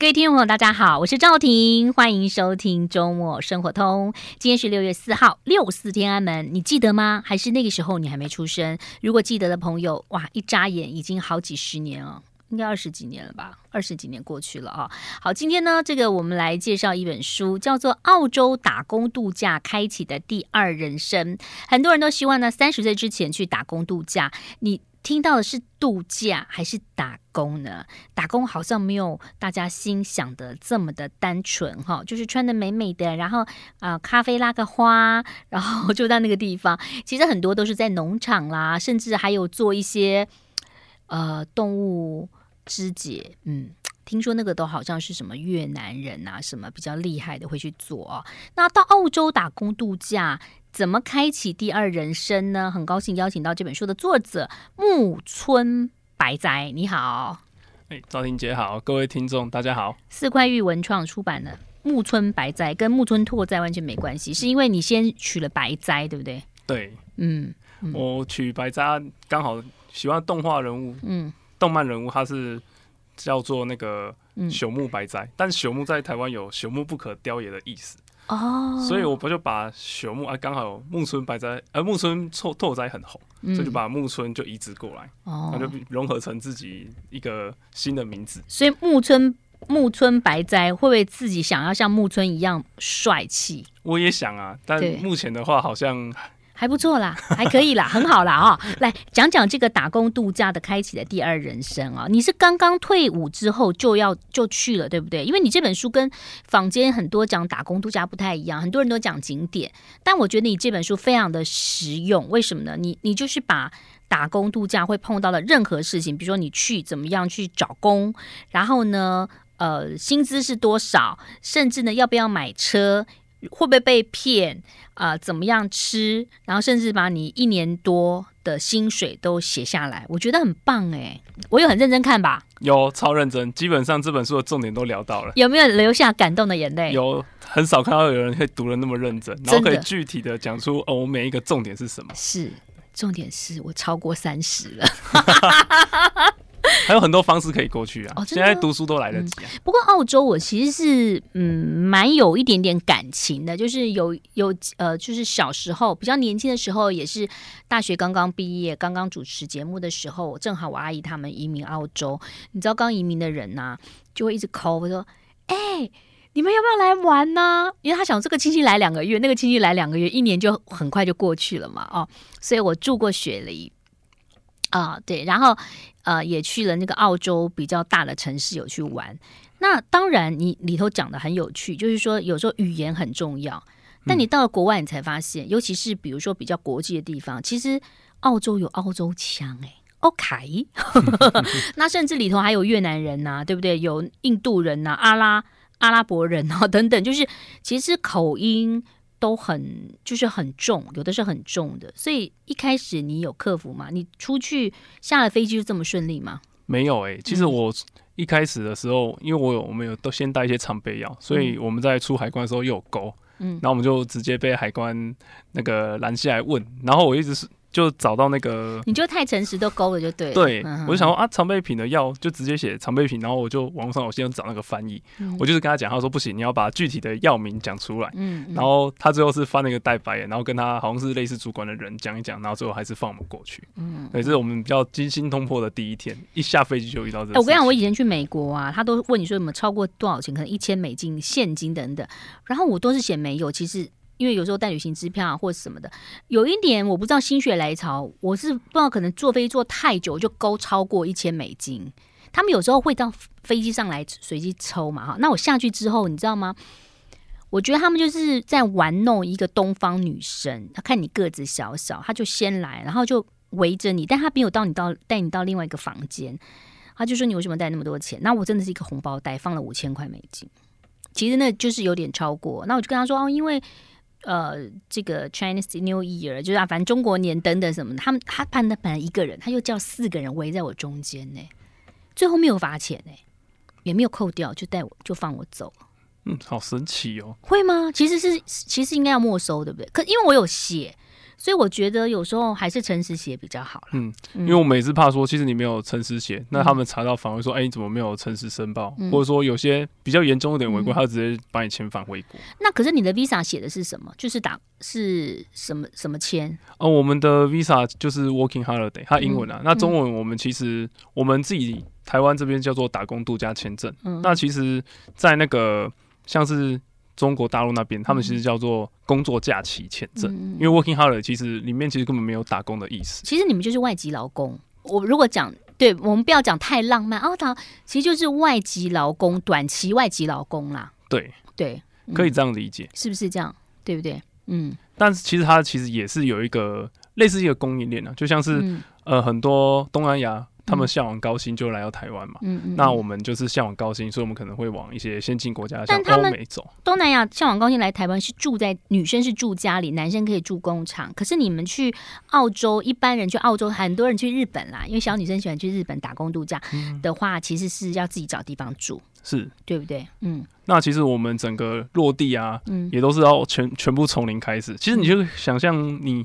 各位听众朋友，大家好，我是赵婷，欢迎收听周末生活通。今天是六月四号，六四天安门，你记得吗？还是那个时候你还没出生？如果记得的朋友，哇，一眨眼已经好几十年了，应该二十几年了吧？二十几年过去了啊。好，今天呢，这个我们来介绍一本书，叫做《澳洲打工度假开启的第二人生》。很多人都希望呢，三十岁之前去打工度假。你。听到的是度假还是打工呢？打工好像没有大家心想的这么的单纯哈，就是穿的美美的，然后啊、咖啡拉个花，然后就到那个地方。其实很多都是在农场啦，甚至还有做一些呃动物肢解。嗯，听说那个都好像是什么越南人啊，什么比较厉害的会去做哦。那到澳洲打工度假。怎么开启第二人生呢？很高兴邀请到这本书的作者木村白哉，你好。哎，赵婷姐好，各位听众大家好。四块玉文创出版的木村白哉，跟木村拓哉完全没关系，是因为你先取了白哉，对不对？对，嗯，嗯我取白哉刚好喜欢动画人物，嗯，动漫人物他是叫做那个朽木白哉，嗯、但朽木在台湾有朽木不可雕也的意思。哦，oh, 所以我不就把朽木啊，刚好木村白哉，呃，木村拓拓哉很红，嗯、所以就把木村就移植过来，哦，那就融合成自己一个新的名字。所以木村木村白哉会不会自己想要像木村一样帅气？我也想啊，但目前的话好像。还不错啦，还可以啦，很好啦啊、来讲讲这个打工度假的开启的第二人生啊、你是刚刚退伍之后就要就去了，对不对？因为你这本书跟坊间很多讲打工度假不太一样，很多人都讲景点，但我觉得你这本书非常的实用。为什么呢？你你就是把打工度假会碰到的任何事情，比如说你去怎么样去找工，然后呢，呃，薪资是多少，甚至呢，要不要买车。会不会被骗啊、呃？怎么样吃？然后甚至把你一年多的薪水都写下来，我觉得很棒哎！我有很认真看吧？有超认真，基本上这本书的重点都聊到了。有没有留下感动的眼泪？有，很少看到有人会读的那么认真，然后可以具体的讲出哦，每一个重点是什么？是，重点是我超过三十了。还有很多方式可以过去啊！哦、现在读书都来得及啊、嗯。不过澳洲我其实是嗯蛮有一点点感情的，就是有有呃，就是小时候比较年轻的时候，也是大学刚刚毕业、刚刚主持节目的时候，正好我阿姨他们移民澳洲。你知道刚移民的人呐、啊，就会一直 call 我说：“哎、欸，你们要不要来玩呢？”因为他想这个亲戚来两个月，那个亲戚来两个月，一年就很快就过去了嘛。哦，所以我住过雪梨。啊、呃，对，然后呃，也去了那个澳洲比较大的城市有去玩。那当然，你里头讲的很有趣，就是说有时候语言很重要。但你到了国外，你才发现，嗯、尤其是比如说比较国际的地方，其实澳洲有澳洲腔哎，OK。那甚至里头还有越南人呐、啊，对不对？有印度人呐、啊，阿拉阿拉伯人啊等等，就是其实口音。都很就是很重，有的是很重的，所以一开始你有克服吗？你出去下了飞机就这么顺利吗？没有哎、欸，其实我一开始的时候，嗯、因为我有我们有都先带一些常备药，所以我们在出海关的时候又有勾，嗯，然后我们就直接被海关那个拦下来问，然后我一直是。就找到那个，你就太诚实都勾了就对了。对，嗯、我就想说啊，常备品的药就直接写常备品，然后我就网络上我先找那个翻译，嗯、我就是跟他讲，他说不行，你要把具体的药名讲出来。嗯，嗯，然后他最后是翻了一个代白眼，然后跟他好像是类似主管的人讲一讲，然后最后还是放我们过去。嗯，对，这是我们比较惊心动魄的第一天，一下飞机就遇到这个。我跟你讲，我以前去美国啊，他都问你说有没有超过多少钱，可能一千美金现金等等，然后我都是写没有，其实。因为有时候带旅行支票啊，或者什么的，有一点我不知道心血来潮，我是不知道可能坐飞机坐太久就勾超过一千美金。他们有时候会到飞机上来随机抽嘛，哈。那我下去之后，你知道吗？我觉得他们就是在玩弄一个东方女生。他看你个子小小，他就先来，然后就围着你，但他没有到你到带你到另外一个房间，他就说你为什么带那么多钱？那我真的是一个红包袋，放了五千块美金。其实那就是有点超过。那我就跟他说哦，因为。呃，这个 Chinese New Year 就是啊，反正中国年等等什么的，他们他判的本来一个人，他又叫四个人围在我中间呢，最后没有罚钱呢，也没有扣掉，就带我就放我走。嗯，好神奇哦。会吗？其实是其实应该要没收，对不对？可因为我有写，所以我觉得有时候还是诚实写比较好。嗯，因为我每次怕说，其实你没有诚实写，那他们查到反而说，哎，你怎么没有诚实申报？或者说有些比较严重一点违规，他直接把你遣返回国。那可是你的 Visa 写的是什么？就是打是什么什么签？哦，我们的 Visa 就是 Working Holiday，它英文啊。那中文我们其实我们自己台湾这边叫做打工度假签证。那其实，在那个像是。中国大陆那边，他们其实叫做工作假期签证，嗯、因为 working holiday 其实里面其实根本没有打工的意思。其实你们就是外籍劳工。我如果讲，对我们不要讲太浪漫哦，他其实就是外籍劳工，短期外籍劳工啦。对对，嗯、可以这样理解，是不是这样？对不对？嗯。但是其实它其实也是有一个类似一个供应链啊，就像是、嗯、呃很多东南亚。他们向往高薪就来到台湾嘛，嗯嗯，那我们就是向往高薪，所以我们可能会往一些先进国家，像欧美走。东南亚向往高薪来台湾是住在女生是住家里，男生可以住工厂。可是你们去澳洲，一般人去澳洲，很多人去日本啦，因为小女生喜欢去日本打工度假的话，嗯、其实是要自己找地方住，是对不对？嗯，那其实我们整个落地啊，嗯，也都是要全全部从零开始。其实你就想象你。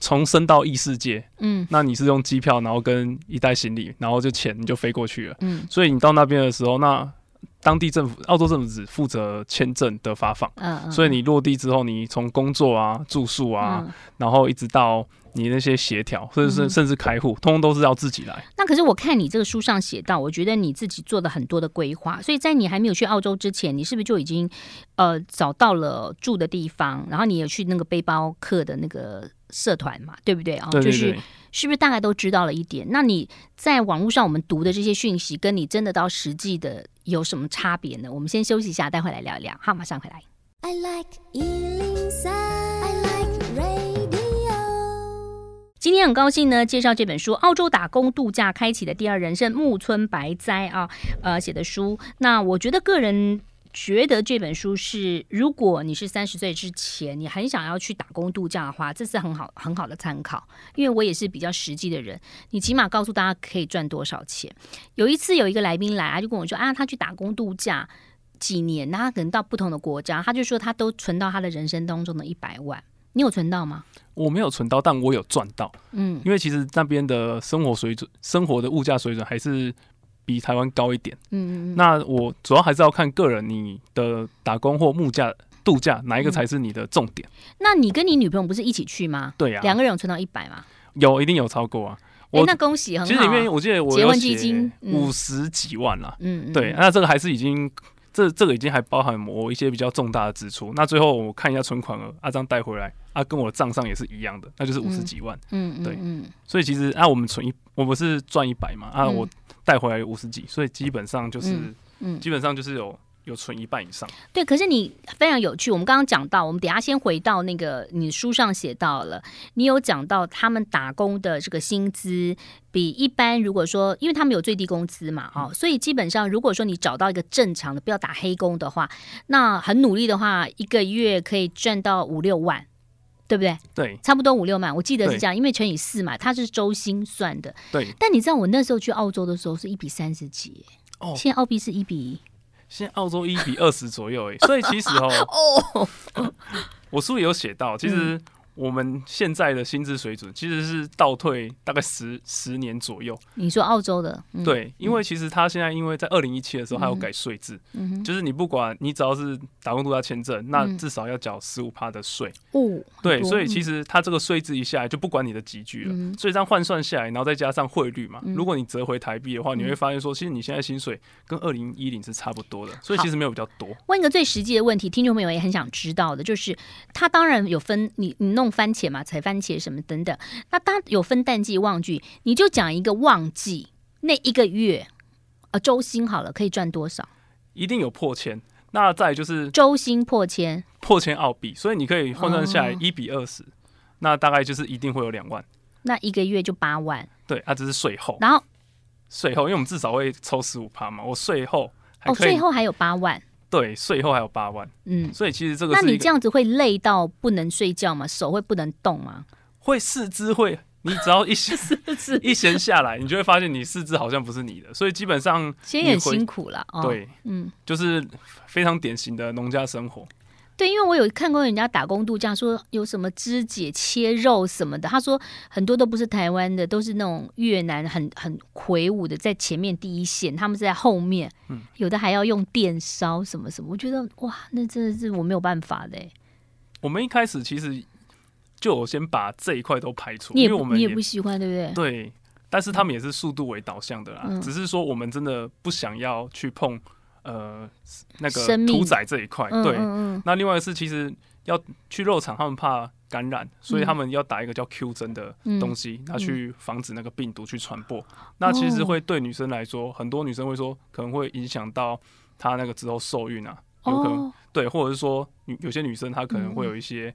从生到异世界，嗯，那你是用机票，然后跟一袋行李，然后就钱你就飞过去了，嗯，所以你到那边的时候，那当地政府、澳洲政府只负责签证的发放，嗯，嗯，所以你落地之后，你从工作啊、住宿啊，嗯、然后一直到你那些协调，甚至是甚至开户，通通都是要自己来。那可是我看你这个书上写到，我觉得你自己做了很多的规划，所以在你还没有去澳洲之前，你是不是就已经呃找到了住的地方，然后你也去那个背包客的那个。社团嘛，对不对啊？就是是不是大概都知道了一点？那你在网络上我们读的这些讯息，跟你真的到实际的有什么差别呢？我们先休息一下，待会来聊一聊。好，马上回来。I like 103, I like radio。今天很高兴呢，介绍这本书《澳洲打工度假开启的第二人生》，木村白哉啊，呃写的书。那我觉得个人。觉得这本书是，如果你是三十岁之前，你很想要去打工度假的话，这是很好很好的参考。因为我也是比较实际的人，你起码告诉大家可以赚多少钱。有一次有一个来宾来啊，就跟我说啊，他去打工度假几年，那他可能到不同的国家，他就说他都存到他的人生当中的一百万。你有存到吗？我没有存到，但我有赚到。嗯，因为其实那边的生活水准、生活的物价水准还是。比台湾高一点，嗯嗯，那我主要还是要看个人，你的打工或木假度假哪一个才是你的重点？嗯、那你跟你女朋友不是一起去吗？对呀、啊，两个人有存到一百吗？有，一定有超过啊！我、欸、那恭喜，很好。其实里面我记得我结婚基金五十几万了，嗯，对，那这个还是已经这这个已经还包含我一些比较重大的支出。那最后我看一下存款额，阿张带回来啊，跟我的账上也是一样的，那就是五十几万，嗯嗯，对，嗯，所以其实啊，我们存一，我不是赚一百嘛，啊，我。带回来五十几，所以基本上就是，嗯，嗯基本上就是有有存一半以上。对，可是你非常有趣。我们刚刚讲到，我们等下先回到那个你书上写到了，你有讲到他们打工的这个薪资比一般，如果说，因为他们有最低工资嘛，哦，所以基本上如果说你找到一个正常的，不要打黑工的话，那很努力的话，一个月可以赚到五六万。对不对？对，差不多五六万，我记得是这样，因为乘以四嘛，它是周薪算的。对。但你知道我那时候去澳洲的时候是一比三十几，哦，现在澳币是一比一，现在澳洲一比二十左右，哎，所以其实哦，哦，我书里有写到，其实。嗯我们现在的薪资水准其实是倒退大概十十年左右。你说澳洲的？嗯、对，因为其实他现在因为在二零一七的时候，他有改税制，就是你不管你只要是打工度假签证，那至少要缴十五趴的税。哦，对，所以其实他这个税制一下来就不管你的集聚了，嗯、所以这样换算下来，然后再加上汇率嘛，嗯、如果你折回台币的话，你会发现说，其实你现在薪水跟二零一零是差不多的，所以其实没有比较多。问一个最实际的问题，听众朋友也很想知道的，就是他当然有分你你弄番茄嘛，采。番茄什么等等，那它有分淡季旺季，你就讲一个旺季那一个月，呃，周薪好了，可以赚多少？一定有破千。那再就是周薪破千，破千澳币，所以你可以换算下来一比二十，哦，那大概就是一定会有两万。那一个月就八万。对，它，啊，这是税后。然后税后，因为我们至少会抽十五趴嘛，我税后哦，税后还有八万。对，税后还有八万，嗯，所以其实这个，那你这样子会累到不能睡觉吗？手会不能动吗？会，四肢会，你只要一 闲一闲下来，你就会发现你四肢好像不是你的，所以基本上其实也辛苦了，哦、对，嗯，就是非常典型的农家生活。对，因为我有看过人家打工度假，说有什么肢解、切肉什么的。他说很多都不是台湾的，都是那种越南很很魁梧的，在前面第一线，他们是在后面。嗯，有的还要用电烧什么什么。我觉得哇，那真的是我没有办法的。我们一开始其实就我先把这一块都排除，因为我们你也不喜欢，对不对？对。但是他们也是速度为导向的啦，嗯、只是说我们真的不想要去碰呃那个屠宰这一块。对，嗯嗯嗯，那另外是其实要去肉场，他们怕感染，所以他们要打一个叫 Q 针的东西，拿、嗯、去防止那个病毒去传播。嗯、那其实会对女生来说，很多女生会说可能会影响到她那个之后受孕啊，有可能、哦、对，或者是说有些女生她可能会有一些。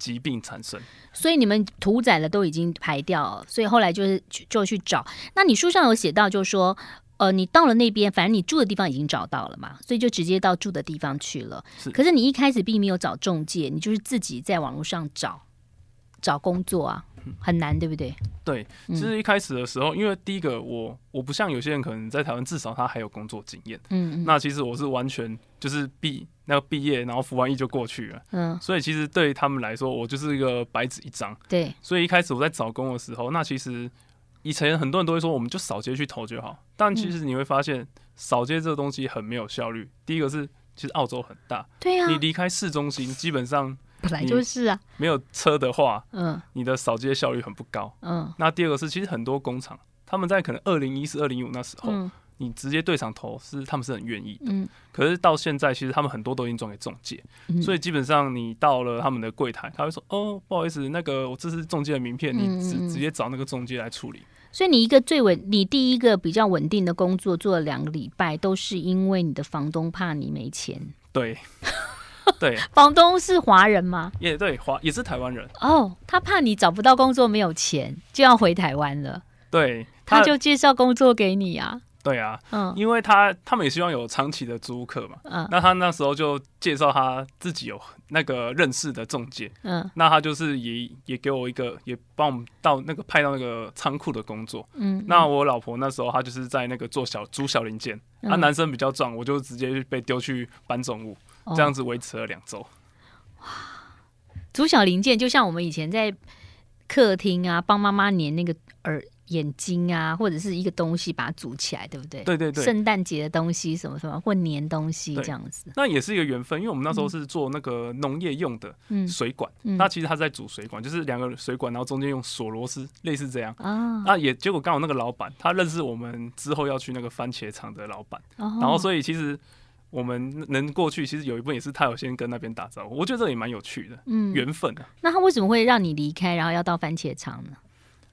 疾病产生，所以你们屠宰了都已经排掉了，所以后来就是就去找。那你书上有写到，就是说，呃，你到了那边，反正你住的地方已经找到了嘛，所以就直接到住的地方去了。是，可是你一开始并没有找中介，你就是自己在网络上找找工作啊。很难，对不对？对，其实一开始的时候，嗯、因为第一个我我不像有些人可能在台湾，至少他还有工作经验。嗯，嗯，那其实我是完全就是毕那个毕业，然后服完役就过去了。嗯，所以其实对他们来说，我就是一个白纸一张。对，所以一开始我在找工的时候，那其实以前很多人都会说，我们就扫街去投就好。但其实你会发现，扫街这个东西很没有效率。第一个是，其实澳洲很大，对呀、啊，你离开市中心，基本上。本来就是啊，没有车的话，嗯，你的扫街效率很不高，嗯。那第二个是，其实很多工厂他们在可能二零一四、二零一五那时候，嗯，你直接对场投是他们是很愿意的，嗯。可是到现在，其实他们很多都已经转给中介，嗯，所以基本上你到了他们的柜台，他会说：“哦，不好意思，那个我这是中介的名片，你直直接找那个中介来处理。”所以你一个最稳，你第一个比较稳定的工作做了两个礼拜，都是因为你的房东怕你没钱，对。对，房东是华人吗？也对，华也是台湾人。哦，oh, 他怕你找不到工作，没有钱，就要回台湾了。对，他，他就介绍工作给你啊。对啊，嗯，因为他他们也希望有长期的租客嘛。嗯，那他那时候就介绍他自己有那个认识的中介。嗯，那他就是也也给我一个，也帮我们到那个派到那个仓库的工作。嗯，那我老婆那时候她就是在那个做小租小零件，他、嗯、男生比较壮，我就直接被丢去搬重物。这样子维持了两周。哇，租小零件就像我们以前在客厅啊，帮妈妈粘那个耳眼睛啊，或者是一个东西把它组起来，对不对？对对对。圣诞节的东西什么什么，或粘东西这样子。那也是一个缘分，因为我们那时候是做那个农业用的水管，那其实他在组水管，就是两个水管，然后中间用锁螺丝，类似这样。啊。那也结果刚好那个老板他认识我们之后要去那个番茄厂的老板，哦、然后所以其实。我们能过去，其实有一部分也是他有先跟那边打招呼，我觉得这也蛮有趣的，嗯，缘分啊。那他为什么会让你离开，然后要到番茄厂呢？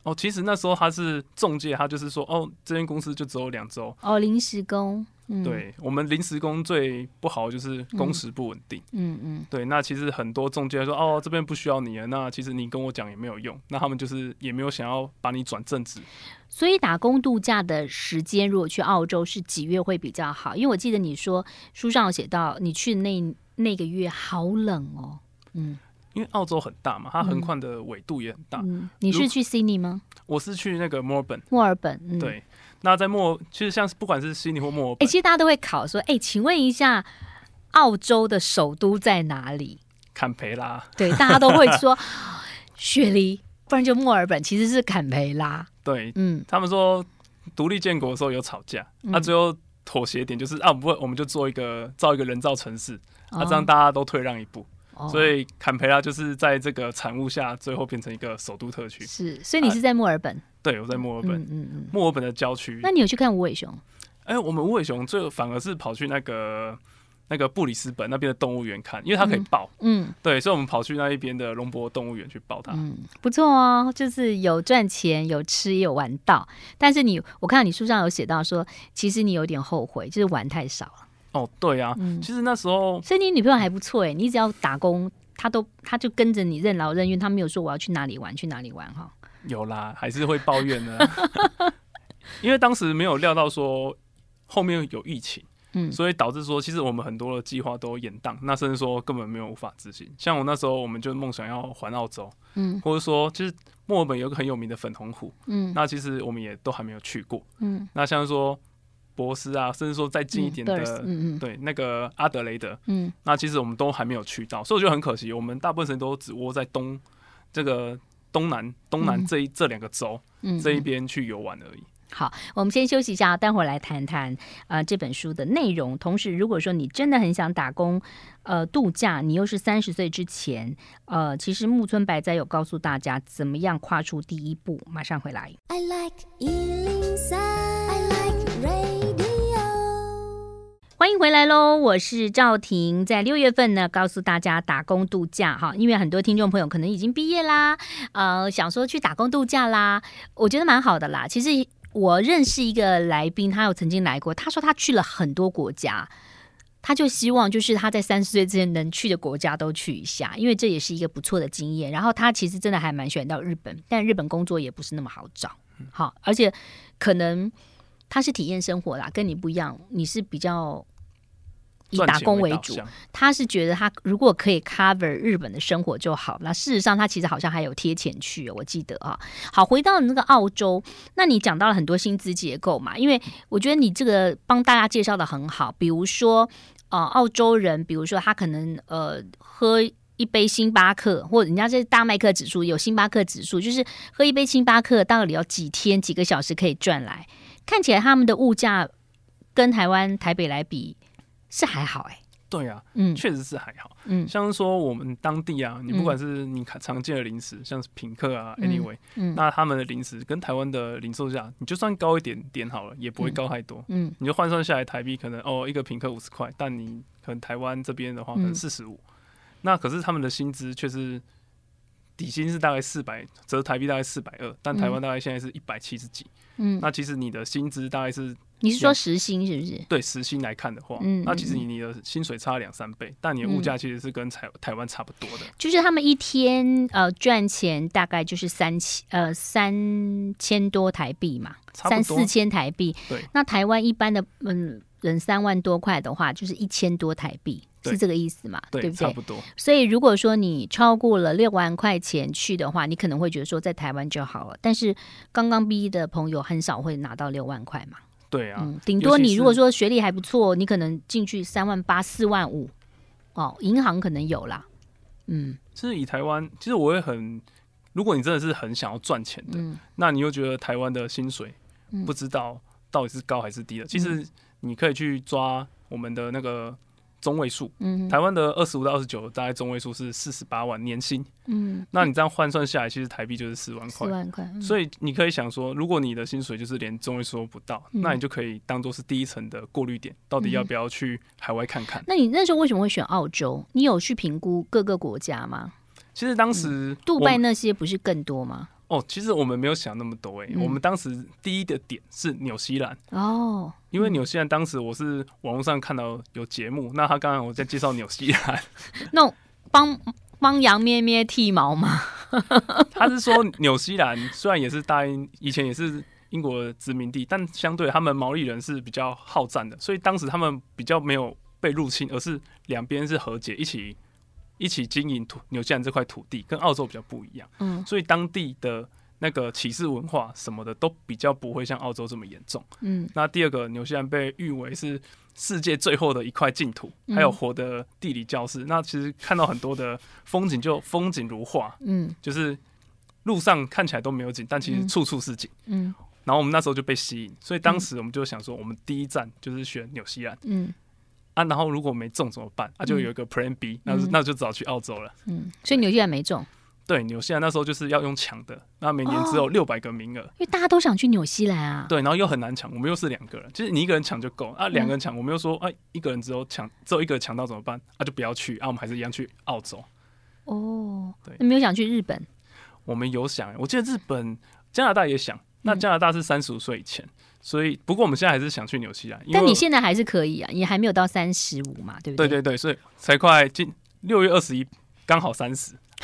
哦，其实那时候他是中介，他就是说，哦，这间公司就只有两周，哦，临时工。嗯、对我们临时工最不好就是工时不稳定。嗯嗯，嗯对，那其实很多中介说哦，这边不需要你了，那其实你跟我讲也没有用，那他们就是也没有想要把你转正职。所以打工度假的时间，如果去澳洲是几月会比较好？因为我记得你说书上有写到，你去的那那个月好冷哦。嗯，因为澳洲很大嘛，它横跨的纬度也很大。嗯嗯、你是去悉尼吗？我是去那个墨尔本。墨尔本，嗯、对。那在墨，其实像是不管是悉尼或墨尔本，哎、欸，其实大家都会考说，哎、欸，请问一下，澳洲的首都在哪里？坎培拉。对，大家都会说 雪梨，不然就墨尔本，其实是坎培拉。对，嗯，他们说独立建国的时候有吵架，那、嗯啊、最后妥协点就是啊，不会，我们就做一个造一个人造城市，那、哦啊、这样大家都退让一步。所以坎培拉就是在这个产物下，最后变成一个首都特区。是，所以你是在墨尔本？对，我在墨尔本。嗯嗯嗯，墨尔本的郊区。那你有去看无尾熊？哎、欸，我们无尾熊最后反而是跑去那个那个布里斯本那边的动物园看，因为它可以抱。嗯，对，所以我们跑去那一边的龙博动物园去抱它。嗯，不错哦，就是有赚钱，有吃，也有玩到。但是你，我看到你书上有写到说，其实你有点后悔，就是玩太少了。哦，对啊，嗯、其实那时候，所以你女朋友还不错哎，你只要打工，她都她就跟着你任劳任怨，她没有说我要去哪里玩去哪里玩哈。有啦，还是会抱怨的，因为当时没有料到说后面有疫情，嗯，所以导致说其实我们很多的计划都延宕，那甚至说根本没有无法执行。像我那时候，我们就梦想要环澳洲，嗯，或者说其实墨尔本有个很有名的粉红湖，嗯，那其实我们也都还没有去过，嗯，那像说。博斯啊，甚至说再近一点的，嗯嗯，嗯对，那个阿德雷德，嗯，那其实我们都还没有去到，所以我觉得很可惜，我们大部分时间都只窝在东这个东南东南这一、嗯、这两个州、嗯、这一边去游玩而已。好，我们先休息一下，待会儿来谈谈呃这本书的内容。同时，如果说你真的很想打工呃度假，你又是三十岁之前，呃，其实木村白哉有告诉大家怎么样跨出第一步。马上回来。I like 103, I like radio。欢迎回来喽，我是赵婷，在六月份呢，告诉大家打工度假哈，因为很多听众朋友可能已经毕业啦，呃，想说去打工度假啦，我觉得蛮好的啦，其实。我认识一个来宾，他有曾经来过。他说他去了很多国家，他就希望就是他在三十岁之前能去的国家都去一下，因为这也是一个不错的经验。然后他其实真的还蛮喜欢到日本，但日本工作也不是那么好找，好，而且可能他是体验生活啦，跟你不一样，你是比较。以打工为主，他是觉得他如果可以 cover 日本的生活就好。那事实上，他其实好像还有贴钱去，我记得啊。好，回到那个澳洲，那你讲到了很多薪资结构嘛？因为我觉得你这个帮大家介绍的很好。比如说，呃，澳洲人，比如说他可能呃喝一杯星巴克，或者人家这大麦克指数有星巴克指数，就是喝一杯星巴克到底要几天几个小时可以赚来？看起来他们的物价跟台湾台北来比。是还好哎、欸，对啊，嗯，确实是还好，嗯，像是说我们当地啊，你不管是你看常见的零食，嗯、像是品客啊，anyway，嗯，嗯那他们的零食跟台湾的零售价，你就算高一点点好了，也不会高太多，嗯，嗯你就换算下来台币可能哦，一个品客五十块，但你可能台湾这边的话可能四十五，那可是他们的薪资却是底薪是大概四百，折台币大概四百二，但台湾大概现在是一百七十几，嗯，那其实你的薪资大概是。你是说时薪是不是？对，时薪来看的话，嗯，那其实你你的薪水差两三倍，但你的物价其实是跟台台湾差不多的。就是他们一天呃赚钱大概就是三千呃三千多台币嘛，三四千台币。对，那台湾一般的嗯人三万多块的话，就是一千多台币，是这个意思嘛？对，对不对？差不多。所以如果说你超过了六万块钱去的话，你可能会觉得说在台湾就好了。但是刚刚毕业的朋友很少会拿到六万块嘛。对啊，顶、嗯、多你如果说学历还不错，你可能进去三万八、四万五，哦，银行可能有啦。嗯，其实以台湾，其实我也很，如果你真的是很想要赚钱的，嗯、那你又觉得台湾的薪水不知道到底是高还是低的，嗯、其实你可以去抓我们的那个。中位数，嗯，台湾的二十五到二十九，大概中位数是四十八万年薪，嗯，那你这样换算下来，其实台币就是四万块，四万块，嗯、所以你可以想说，如果你的薪水就是连中位数都不到，嗯、那你就可以当做是第一层的过滤点，到底要不要去海外看看？那你那时候为什么会选澳洲？你有去评估各个国家吗？其实当时杜拜那些不是更多吗？哦，其实我们没有想那么多诶、欸，嗯、我们当时第一的点是纽西兰哦，因为纽西兰当时我是网络上看到有节目，那他刚刚我在介绍纽西兰，那帮帮羊咩咩剃毛吗？他是说纽西兰虽然也是大英以前也是英国的殖民地，但相对他们毛利人是比较好战的，所以当时他们比较没有被入侵，而是两边是和解一起。一起经营土纽西兰这块土地，跟澳洲比较不一样，嗯，所以当地的那个歧视文化什么的都比较不会像澳洲这么严重，嗯。那第二个，纽西兰被誉为是世界最后的一块净土，还有活的地理教室。嗯、那其实看到很多的风景，就风景如画，嗯，就是路上看起来都没有景，但其实处处是景，嗯。然后我们那时候就被吸引，所以当时我们就想说，我们第一站就是选纽西兰，嗯。啊，然后如果没中怎么办？啊，就有一个 Plan B，那、嗯、那就只好去澳洲了。嗯，所以纽西兰没中。对，纽西兰那时候就是要用抢的，那每年只有六百个名额、哦，因为大家都想去纽西兰啊。对，然后又很难抢，我们又是两个人，其实你一个人抢就够啊，两个人抢，我们又说，哎、啊，一个人只有抢，只有一个抢到怎么办？啊，就不要去啊，我们还是一样去澳洲。哦，对，你没有想去日本？我们有想，我记得日本、加拿大也想，那加拿大是三十五岁以前。所以，不过我们现在还是想去纽西兰。但你现在还是可以啊，你还没有到三十五嘛，对不对？对对对，所以才快今六月二十一，刚好三十。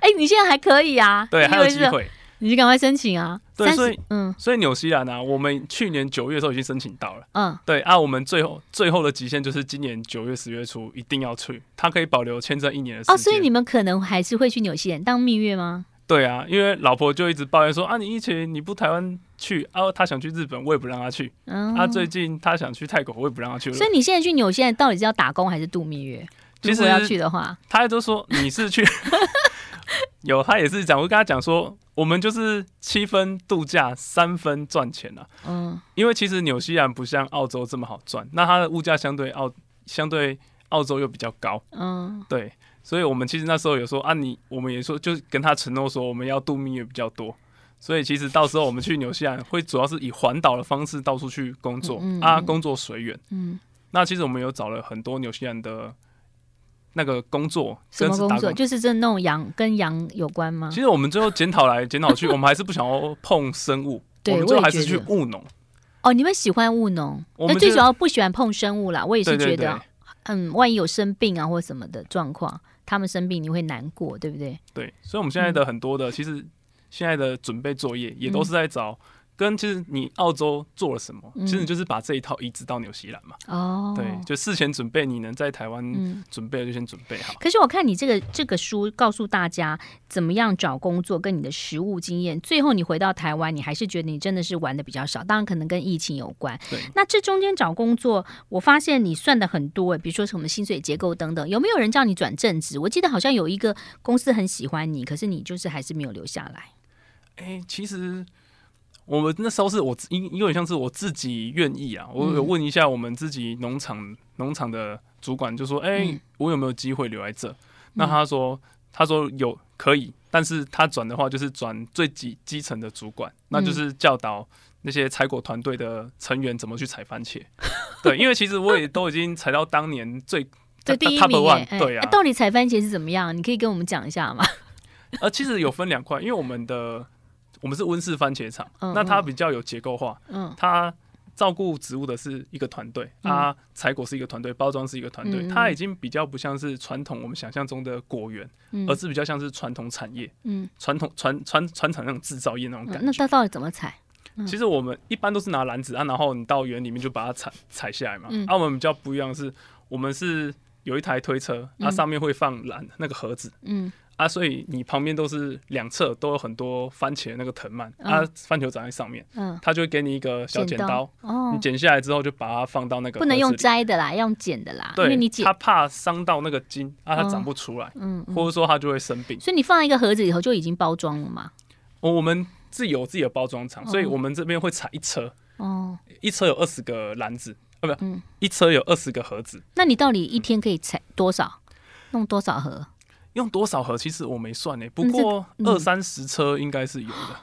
哎，你现在还可以啊？对，还有机会，你就赶快申请啊。对，所以嗯，所以纽西兰呢，我们去年九月的时候已经申请到了。嗯，对啊，我们最后最后的极限就是今年九月十月初一定要去，它可以保留签证一年的时间。哦，所以你们可能还是会去纽西兰当蜜月吗？对啊，因为老婆就一直抱怨说啊，你以前你不台湾去啊，他想去日本，我也不让他去。嗯，他最近他想去泰国，我也不让他去。所以你现在去纽西兰到底是要打工还是度蜜月？其实要去的话，他都说你是去。有，他也是讲，我跟他讲说，我们就是七分度假，三分赚钱啊。嗯，因为其实纽西兰不像澳洲这么好赚，那它的物价相对澳相对澳洲又比较高。嗯，对，所以我们其实那时候有说啊你，你我们也说，就跟他承诺说，我们要度蜜月比较多。所以其实到时候我们去纽西兰会主要是以环岛的方式到处去工作，嗯嗯嗯啊，工作随缘。嗯，那其实我们有找了很多纽西兰的。那个工作什么工作？就是这那种羊跟羊有关吗？其实我们最后检讨来检讨去，我们还是不想要碰生物，对我们最后还是去务农。哦，你们喜欢务农？那最主要不喜欢碰生物啦。我也是觉得，嗯，万一有生病啊或什么的状况，他们生病你会难过，对不对？对，所以我们现在的很多的，嗯、其实现在的准备作业也都是在找。跟其实你澳洲做了什么，其实就是把这一套移植到纽西兰嘛。哦，对，就事前准备，你能在台湾准备就先准备好。可是我看你这个这个书告诉大家怎么样找工作，跟你的实务经验，最后你回到台湾，你还是觉得你真的是玩的比较少。当然可能跟疫情有关。对，那这中间找工作，我发现你算的很多，比如说什么薪水结构等等，有没有人叫你转正职？我记得好像有一个公司很喜欢你，可是你就是还是没有留下来。哎，其实。我们那时候是我因因为像是我自己愿意啊，我有问一下我们自己农场农场的主管，就说：“哎、欸，我有没有机会留在这？”嗯、那他说：“他说有可以，但是他转的话就是转最基基层的主管，那就是教导那些采果团队的成员怎么去采番茄。”对，因为其实我也都已经采到当年最最第一名对啊。欸、到底采番茄是怎么样？你可以跟我们讲一下吗？呃，其实有分两块，因为我们的。我们是温室番茄厂，嗯、那它比较有结构化。嗯，它照顾植物的是一个团队，嗯、啊，采果是一个团队，包装是一个团队。嗯、它已经比较不像是传统我们想象中的果园，嗯、而是比较像是传统产业。嗯，传统传传传统那种制造业那种感觉。嗯、那它到底怎么采？嗯、其实我们一般都是拿篮子啊，然后你到园里面就把它采采下来嘛。嗯、啊，我们比较不一样的是，我们是有一台推车，它上面会放篮那个盒子。嗯。啊，所以你旁边都是两侧都有很多番茄那个藤蔓，嗯、啊，番茄长在上面，嗯，他就会给你一个小剪刀，哦，你剪下来之后就把它放到那个，不能用摘的啦，用剪的啦，对，因为你剪，它怕伤到那个茎，啊，它长不出来，嗯，嗯，或者说它就会生病，所以你放在一个盒子里头就已经包装了嘛？哦，我们自己有自己的包装厂，所以我们这边会采一车，哦，一车有二十个篮子，啊，不，嗯，一车有二十个盒子，那你到底一天可以采多少？弄多少盒？用多少盒？其实我没算呢。不过二三十车应该是有的。嗯、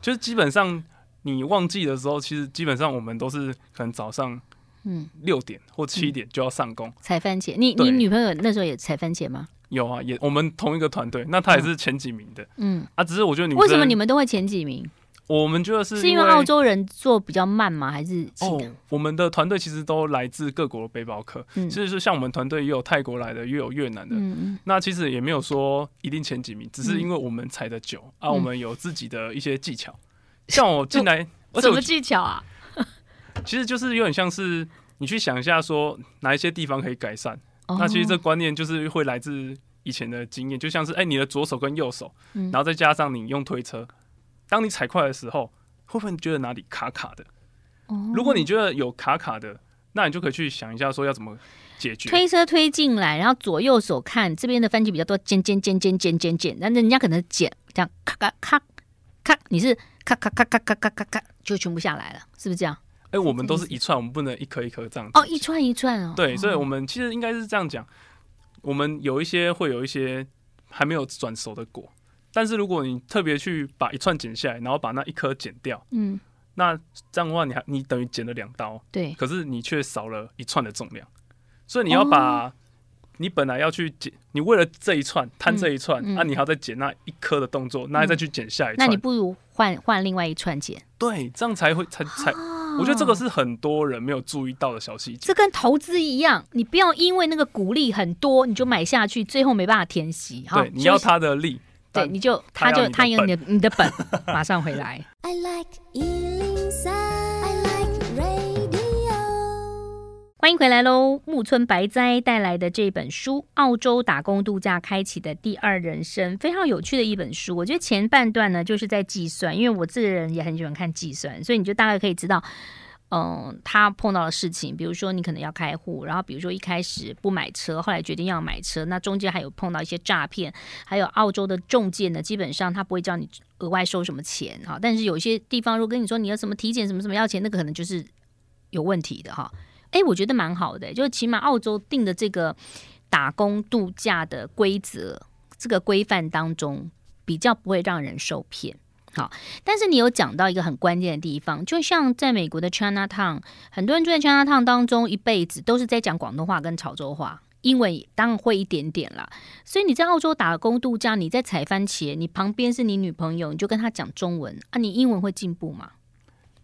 就是基本上你旺季的时候，其实基本上我们都是可能早上嗯六点或七点就要上工采、嗯、番茄。你你女朋友那时候也采番茄吗？有啊，也我们同一个团队，那她也是前几名的。嗯啊，只是我觉得你们为什么你们都会前几名？我们觉得是是因为澳洲人做比较慢吗？还是哦？我们的团队其实都来自各国的背包客，嗯、其实是像我们团队也有泰国来的，也有越南的。嗯嗯，那其实也没有说一定前几名，只是因为我们踩的久、嗯、啊，我们有自己的一些技巧。嗯、像我进来，我什么技巧啊？其实就是有点像是你去想一下，说哪一些地方可以改善。哦、那其实这观念就是会来自以前的经验，就像是哎、欸，你的左手跟右手，嗯、然后再加上你用推车。当你踩快的时候，会不会觉得哪里卡卡的？哦，如果你觉得有卡卡的，那你就可以去想一下，说要怎么解决。推车推进来，然后左右手看这边的番茄比较多，尖尖尖尖尖尖尖，那人家可能剪这样咔咔咔咔，你是咔咔咔咔咔咔咔咔，就全部下来了，是不是这样？哎、欸，我们都是一串，我们不能一颗一颗这样子。哦，一串一串哦。对，所以我们其实应该是这样讲，我们有一些会有一些还没有转熟的果。但是如果你特别去把一串剪下来，然后把那一颗剪掉，嗯，那这样的话，你还你等于剪了两刀，对，可是你却少了一串的重量，所以你要把你本来要去剪，你为了这一串摊这一串，那、嗯嗯。啊、你还要再剪那一颗的动作，那再去剪下一串，那你不如换换另外一串剪，对，这样才会才才，我觉得这个是很多人没有注意到的小细节。这跟投资一样，你不要因为那个股利很多你就买下去，最后没办法填息，对，你要它的利。对，你就他就他有你的你的本，马上回来。欢迎回来喽！木村白哉带来的这本书《澳洲打工度假开启的第二人生》，非常有趣的一本书。我觉得前半段呢，就是在计算，因为我这个人也很喜欢看计算，所以你就大概可以知道，嗯，他碰到的事情，比如说你可能要开户，然后比如说一开始不买车，后来决定要买车，那中间还有碰到一些诈骗，还有澳洲的中介呢，基本上他不会叫你额外收什么钱哈，但是有些地方如果跟你说你要什么体检什么什么要钱，那个可能就是有问题的哈。哎，我觉得蛮好的，就是起码澳洲定的这个打工度假的规则，这个规范当中比较不会让人受骗。好，但是你有讲到一个很关键的地方，就像在美国的 Chinatown，很多人住在 Chinatown 当中一辈子都是在讲广东话跟潮州话，英文当然会一点点啦。所以你在澳洲打工度假，你在采番茄，你旁边是你女朋友，你就跟她讲中文啊，你英文会进步吗？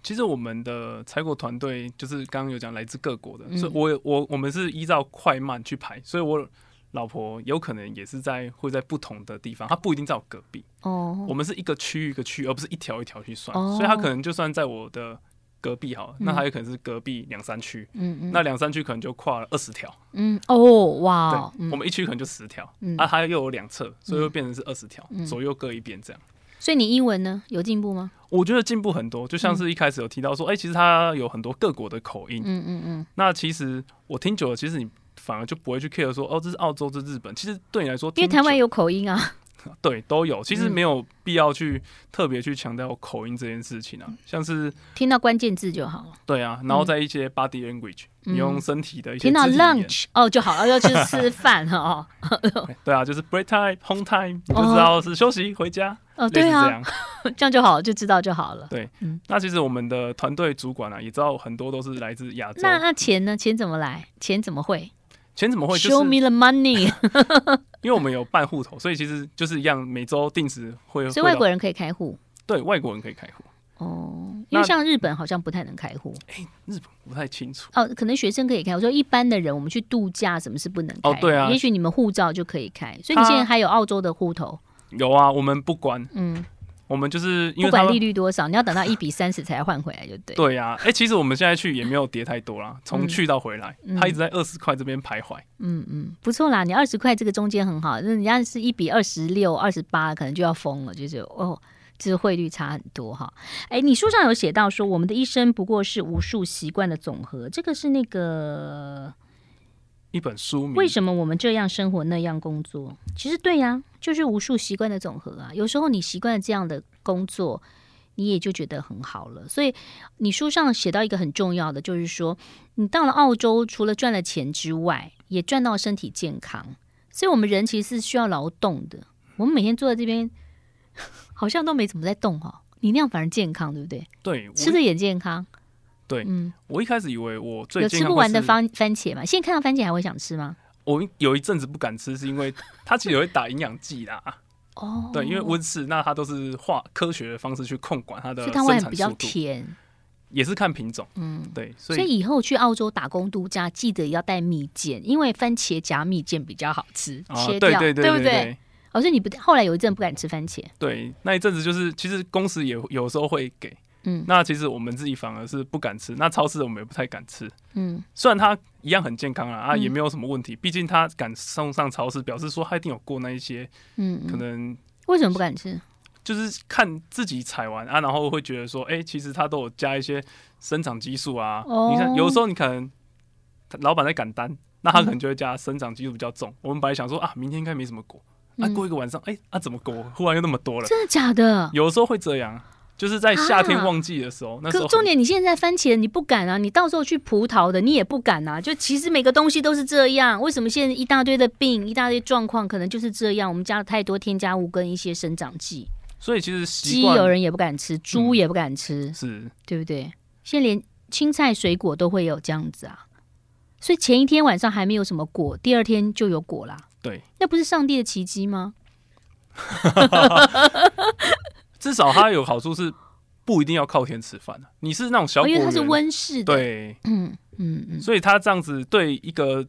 其实我们的采果团队就是刚刚有讲来自各国的，嗯、所以我我我们是依照快慢去排，所以我老婆有可能也是在会在不同的地方，她不一定在我隔壁。哦，我们是一个区域一个区域，而不是一条一条去算，哦、所以她可能就算在我的隔壁好了，嗯、那她有可能是隔壁两三区。嗯嗯，那两三区可能就跨了二十条。嗯哦哇，对，我们一区可能就十条，嗯、啊，它又有两侧，所以会变成是二十条，嗯、左右各一边这样。所以你英文呢有进步吗？我觉得进步很多，就像是一开始有提到说，哎、嗯欸，其实它有很多各国的口音。嗯嗯嗯。那其实我听久了，其实你反而就不会去 care 说，哦，这是澳洲，这是日本。其实对你来说，因为台湾有口音啊。对，都有。其实没有必要去特别去强调口音这件事情啊，像是听到关键字就好了。对啊，然后在一些 body language，、嗯、你用身体的一些。听到 lunch 哦就好了，要去吃饭哦。对啊，就是 break time home time，你就知道是休息回家。哦，对啊，这样 这样就好，就知道就好了。对，嗯，那其实我们的团队主管啊，也知道很多都是来自亚洲。那那钱呢？钱怎么来？钱怎么会？钱怎么会、就是、？Show me the money。因为我们有办户头，所以其实就是一样，每周定时会。所以外国人可以开户。对，外国人可以开户。哦，因为像日本好像不太能开户。哎、欸，日本不太清楚。哦，可能学生可以开。我说一般的人，我们去度假，什么是不能开？哦，对啊。也许你们护照就可以开，所以你现在还有澳洲的户头？有啊，我们不管。嗯。我们就是因为不管利率多少，你要等到一比三十才换回来，就对。对呀、啊，哎、欸，其实我们现在去也没有跌太多啦，从去到回来，它、嗯、一直在二十块这边徘徊。嗯嗯，不错啦，你二十块这个中间很好，那人家是一比二十六、二十八，可能就要疯了，就是哦，就是汇率差很多哈。哎、欸，你书上有写到说，我们的一生不过是无数习惯的总和，这个是那个。一本书名，为什么我们这样生活那样工作？其实对呀、啊，就是无数习惯的总和啊。有时候你习惯了这样的工作，你也就觉得很好了。所以你书上写到一个很重要的，就是说你到了澳洲，除了赚了钱之外，也赚到身体健康。所以我们人其实是需要劳动的。我们每天坐在这边，好像都没怎么在动哈。你那样反而健康，对不对？对，吃的也健康。对，嗯，我一开始以为我最近有吃不完的番番茄嘛，现在看到番茄还会想吃吗？我有一阵子不敢吃，是因为它其实有会打营养剂啦。哦，对，因为温室，那它都是化科学的方式去控管它的生产速度，所以它会比较甜，也是看品种。嗯，对，所以，所以以后去澳洲打工度假，记得要带蜜饯，因为番茄夹蜜饯比较好吃，哦、切掉，对，对，对，对，对，对不对？哦，所以你不后来有一阵不敢吃番茄？对，那一阵子就是其实公司也有时候会给。嗯，那其实我们自己反而是不敢吃，那超市我们也不太敢吃。嗯，虽然它一样很健康啊，啊也没有什么问题，毕竟它敢送上超市，表示说它一定有过那一些。嗯，可能为什么不敢吃？就是看自己采完啊，然后会觉得说，哎，其实它都有加一些生长激素啊。哦，你看，有的时候你可能老板在赶单，那他可能就会加生长激素比较重。我们本来想说啊，明天应该没什么果，啊，过一个晚上，哎，啊怎么果忽然又那么多了？真的假的？有的时候会这样。就是在夏天旺季的时候，啊、那时候可重点，你现在在番茄，你不敢啊！你到时候去葡萄的，你也不敢啊！就其实每个东西都是这样，为什么现在一大堆的病、一大堆状况，可能就是这样？我们加了太多添加物跟一些生长剂，所以其实鸡有人也不敢吃，猪也不敢吃，嗯、是对不对？现在连青菜水果都会有这样子啊！所以前一天晚上还没有什么果，第二天就有果啦。对，那不是上帝的奇迹吗？至少它有好处是不一定要靠天吃饭，你是那种小果园，因为它是温室的，对，嗯嗯嗯，所以它这样子对一个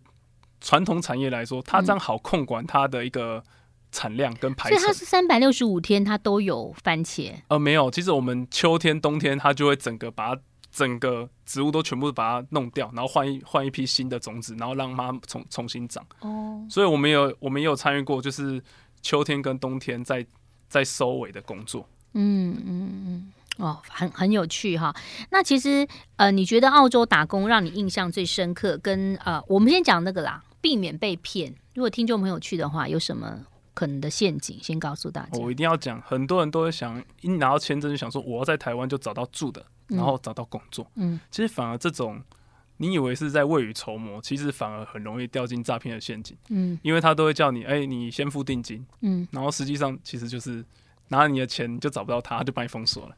传统产业来说，它这样好控管它的一个产量跟排程。所以它是三百六十五天它都有番茄？呃，没有，其实我们秋天、冬天它就会整个把它整个植物都全部把它弄掉，然后换一换一批新的种子，然后让它重重新长。哦，所以我们有我们也有参与过，就是秋天跟冬天在在收尾的工作。嗯嗯嗯，哦，很很有趣哈。那其实呃，你觉得澳洲打工让你印象最深刻跟，呃，我们先讲那个啦，避免被骗。如果听众朋友去的话，有什么可能的陷阱？先告诉大家。我一定要讲，很多人都会想一拿到签证就想说，我要在台湾就找到住的。然后找到工作，嗯，其实反而这种你以为是在未雨绸缪，其实反而很容易掉进诈骗的陷阱，嗯，因为他都会叫你，哎，你先付定金，嗯，然后实际上其实就是拿了你的钱就找不到他，就把你封锁了，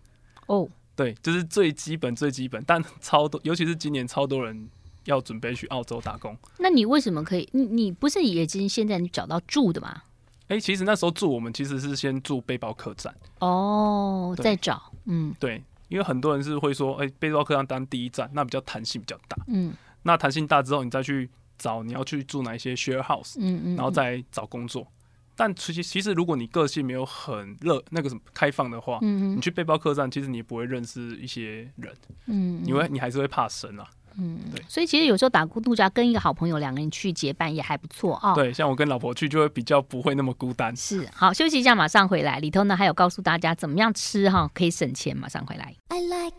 哦，对，就是最基本最基本，但超多，尤其是今年超多人要准备去澳洲打工，那你为什么可以？你你不是已经现在你找到住的吗？哎，其实那时候住我们其实是先住背包客栈，哦，再找，嗯，对。因为很多人是会说，哎、欸，背包客栈当第一站，那比较弹性比较大。嗯，那弹性大之后，你再去找你要去住哪一些 share house，嗯，嗯嗯，然后再找工作。但其实其实如果你个性没有很热那个什么开放的话，嗯嗯，你去背包客栈，其实你不会认识一些人，嗯，嗯，因为你还是会怕生啊。嗯，对，所以其实有时候打工度假跟一个好朋友两个人去结伴也还不错啊。对，像我跟老婆去就会比较不会那么孤单。是，好，休息一下，马上回来。里头呢还有告诉大家怎么样吃哈可以省钱，马上回来。I like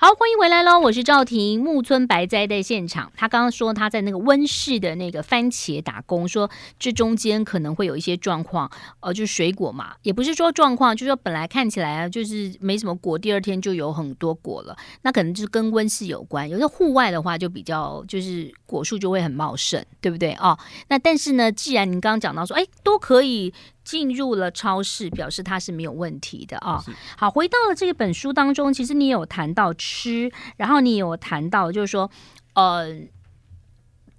好，欢迎回来喽！我是赵婷，木村白哉在现场。他刚刚说他在那个温室的那个番茄打工，说这中间可能会有一些状况，呃，就是水果嘛，也不是说状况，就是说本来看起来啊，就是没什么果，第二天就有很多果了，那可能就是跟温室有关。有的户外的话就比较，就是果树就会很茂盛，对不对哦？那但是呢，既然您刚刚讲到说，哎，都可以。进入了超市，表示它是没有问题的啊。好，回到了这本书当中，其实你有谈到吃，然后你有谈到，就是说，呃，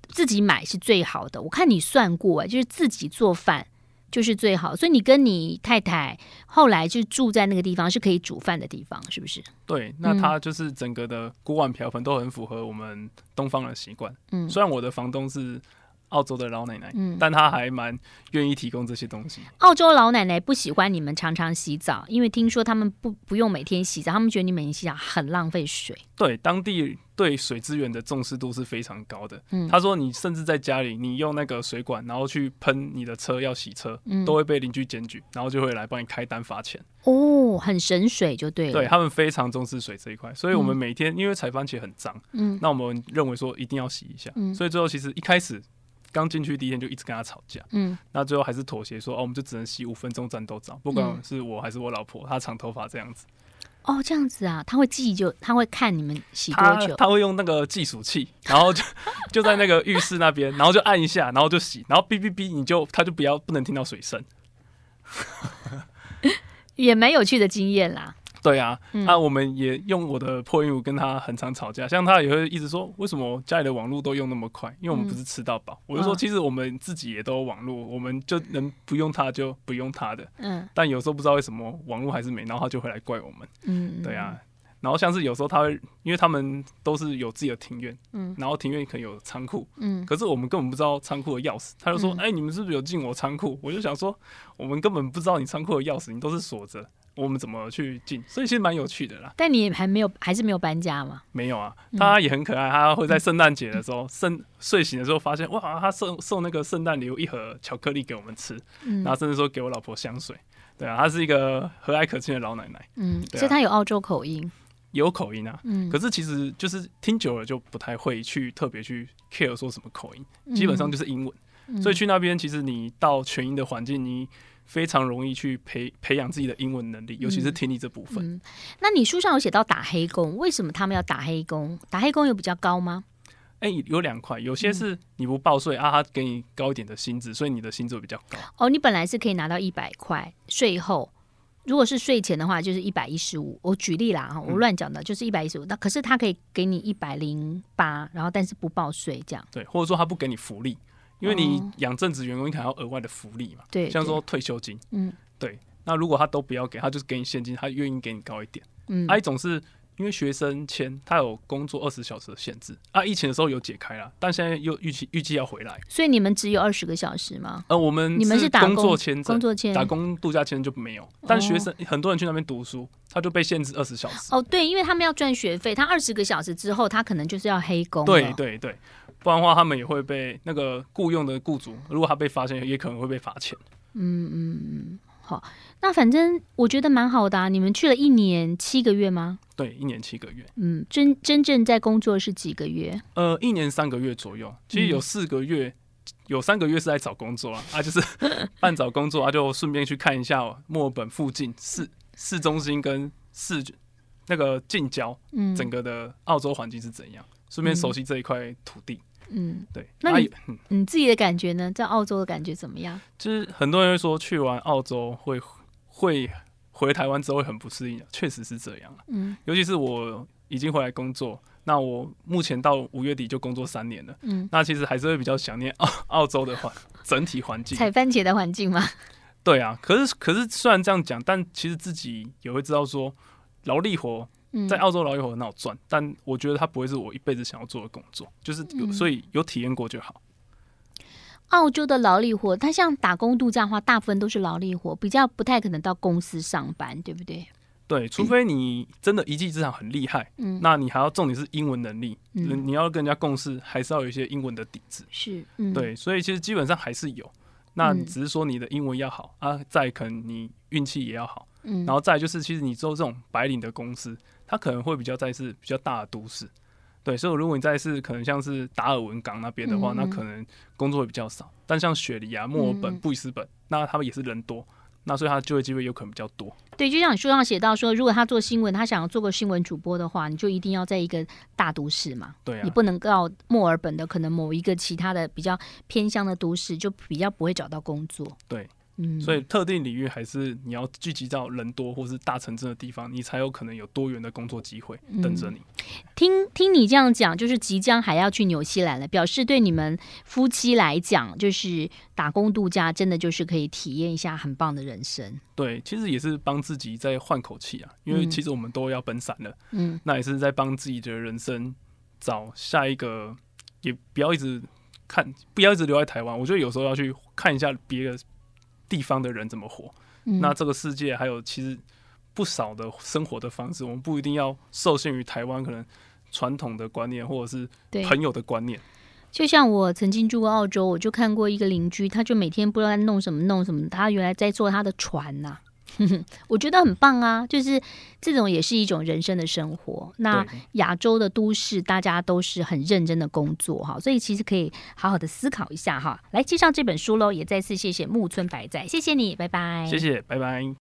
自己买是最好的。我看你算过，就是自己做饭就是最好。所以你跟你太太后来就住在那个地方，是可以煮饭的地方，是不是？对，那它就是整个的锅碗瓢盆都很符合我们东方的习惯。嗯，虽然我的房东是。澳洲的老奶奶，嗯，但她还蛮愿意提供这些东西。澳洲老奶奶不喜欢你们常常洗澡，因为听说他们不不用每天洗澡，他们觉得你每天洗澡很浪费水。对，当地对水资源的重视度是非常高的。嗯，他说你甚至在家里，你用那个水管，然后去喷你的车要洗车，嗯，都会被邻居检举，然后就会来帮你开单罚钱。哦，很省水就对了。对，他们非常重视水这一块，所以我们每天、嗯、因为采番茄很脏，嗯，那我们认为说一定要洗一下，嗯，所以最后其实一开始。刚进去第一天就一直跟他吵架，嗯，那最后还是妥协说，哦，我们就只能洗五分钟战斗澡，不管是我还是我老婆，她长头发这样子。哦，这样子啊，他会记就他会看你们洗多久，他会用那个计数器，然后就 就在那个浴室那边，然后就按一下，然后就洗，然后哔哔哔，你就他就不要不能听到水声，也蛮有趣的经验啦。对啊，那、嗯啊、我们也用我的破英文跟他很常吵架，像他也会一直说，为什么家里的网络都用那么快？因为我们不是吃到饱。嗯、我就说，其实我们自己也都有网络，我们就能不用它就不用它的。嗯，但有时候不知道为什么网络还是没，然后他就会来怪我们。嗯，对啊。然后像是有时候他会，因为他们都是有自己的庭院，嗯，然后庭院可能有仓库，嗯，可是我们根本不知道仓库的钥匙，他就说，哎、嗯欸，你们是不是有进我仓库？我就想说，我们根本不知道你仓库的钥匙，你都是锁着。我们怎么去进？所以其实蛮有趣的啦。但你还没有，还是没有搬家吗？没有啊，他也很可爱。他会在圣诞节的时候，圣、嗯、睡醒的时候发现，哇，他送送那个圣诞礼物一盒巧克力给我们吃，嗯、然后甚至说给我老婆香水。对啊，他是一个和蔼可亲的老奶奶。嗯，啊、所以他有澳洲口音，有口音啊。嗯，可是其实就是听久了就不太会去特别去 care 说什么口音，基本上就是英文。嗯、所以去那边，其实你到全英的环境，你。非常容易去培培养自己的英文能力，尤其是听力这部分。嗯嗯、那你书上有写到打黑工，为什么他们要打黑工？打黑工有比较高吗？哎、欸，有两块，有些是你不报税、嗯、啊，他给你高一点的薪资，所以你的薪资会比较高。哦，你本来是可以拿到一百块，税后如果是税前的话，就是一百一十五。我举例啦，哈，我乱讲的，就是一百一十五。那可是他可以给你一百零八，然后但是不报税，这样。对，或者说他不给你福利。因为你养正职员工，你可能要额外的福利嘛，对，像说退休金，嗯，对。那如果他都不要给，他就是给你现金，他愿意给你高一点。嗯，还有一种是因为学生签他有工作二十小时的限制啊，疫情的时候有解开了，但现在又预期预计要回来。所以你们只有二十个小时吗？呃，我们你们是打工工作签证，工作签打工度假签就没有。但学生、哦、很多人去那边读书，他就被限制二十小时。哦，对，因为他们要赚学费，他二十个小时之后，他可能就是要黑工。对对对，不然的话，他们也会被那个雇佣的雇主，如果他被发现，也可能会被罚钱。嗯嗯嗯。好，那反正我觉得蛮好的啊。你们去了一年七个月吗？对，一年七个月。嗯，真真正在工作是几个月？呃，一年三个月左右。其实有四个月，嗯、有三个月是在找工作啊，啊，就是 半找工作啊，就顺便去看一下墨尔本附近市市中心跟市那个近郊，嗯，整个的澳洲环境是怎样，顺便熟悉这一块土地。嗯，对。那你、嗯、你自己的感觉呢？在澳洲的感觉怎么样？就是很多人会说去完澳洲会会回台湾之后会很不适应，确实是这样。嗯，尤其是我已经回来工作，那我目前到五月底就工作三年了。嗯，那其实还是会比较想念澳澳洲的环整体环境，采番茄的环境吗？对啊，可是可是虽然这样讲，但其实自己也会知道说劳力活。在澳洲劳力活很好赚，但我觉得它不会是我一辈子想要做的工作，就是有所以有体验过就好。澳洲的劳力活，它像打工度假的话，大部分都是劳力活，比较不太可能到公司上班，对不对？对，除非你真的一技之长很厉害，嗯，那你还要重点是英文能力，嗯，你要跟人家共事，还是要有一些英文的底子，是，嗯，对，所以其实基本上还是有，那只是说你的英文要好啊，再可能你运气也要好，嗯，然后再就是其实你做这种白领的公司。它可能会比较在是比较大的都市，对，所以如果你在是可能像是达尔文港那边的话，嗯、那可能工作会比较少。但像雪梨啊、墨尔本、嗯、布里斯本，那他们也是人多，那所以他的就业机会有可能比较多。对，就像你书上写到说，如果他做新闻，他想要做个新闻主播的话，你就一定要在一个大都市嘛，对啊，你不能到墨尔本的可能某一个其他的比较偏乡的都市，就比较不会找到工作。对。所以特定领域还是你要聚集到人多或是大城镇的地方，你才有可能有多元的工作机会等着你。嗯、听听你这样讲，就是即将还要去纽西兰了，表示对你们夫妻来讲，就是打工度假，真的就是可以体验一下很棒的人生。对，其实也是帮自己在换口气啊，因为其实我们都要奔散了，嗯，那也是在帮自己的人生找下一个，也不要一直看，不要一直留在台湾。我觉得有时候要去看一下别的。地方的人怎么活？嗯、那这个世界还有其实不少的生活的方式，我们不一定要受限于台湾可能传统的观念或者是朋友的观念。就像我曾经住过澳洲，我就看过一个邻居，他就每天不知道在弄什么弄什么，他原来在做他的船呐、啊。我觉得很棒啊，就是这种也是一种人生的生活。那亚洲的都市，大家都是很认真的工作哈，所以其实可以好好的思考一下哈。来介绍这本书喽，也再次谢谢木村白哉，谢谢你，拜拜。谢谢，拜拜。